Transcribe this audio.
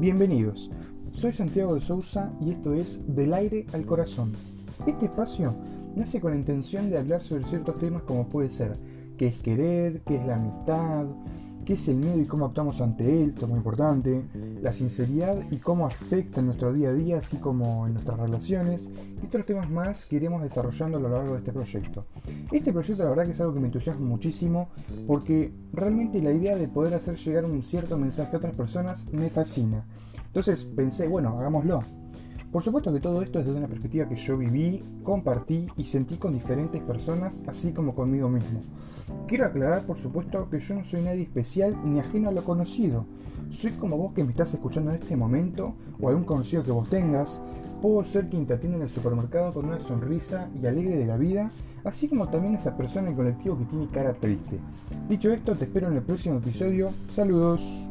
Bienvenidos, soy Santiago de Sousa y esto es Del aire al corazón. Este espacio nace con la intención de hablar sobre ciertos temas como puede ser qué es querer, qué es la amistad, qué es el miedo y cómo actuamos ante él, esto es muy importante, la sinceridad y cómo afecta en nuestro día a día, así como en nuestras relaciones, y otros temas más que iremos desarrollando a lo largo de este proyecto. Este proyecto la verdad que es algo que me entusiasma muchísimo porque realmente la idea de poder hacer llegar un cierto mensaje a otras personas me fascina. Entonces pensé, bueno, hagámoslo. Por supuesto que todo esto es desde una perspectiva que yo viví, compartí y sentí con diferentes personas, así como conmigo mismo. Quiero aclarar, por supuesto, que yo no soy nadie especial ni ajeno a lo conocido. Soy como vos que me estás escuchando en este momento, o algún conocido que vos tengas. Puedo ser quien te atiende en el supermercado con una sonrisa y alegre de la vida, así como también esa persona en el colectivo que tiene cara triste. Dicho esto, te espero en el próximo episodio. Saludos.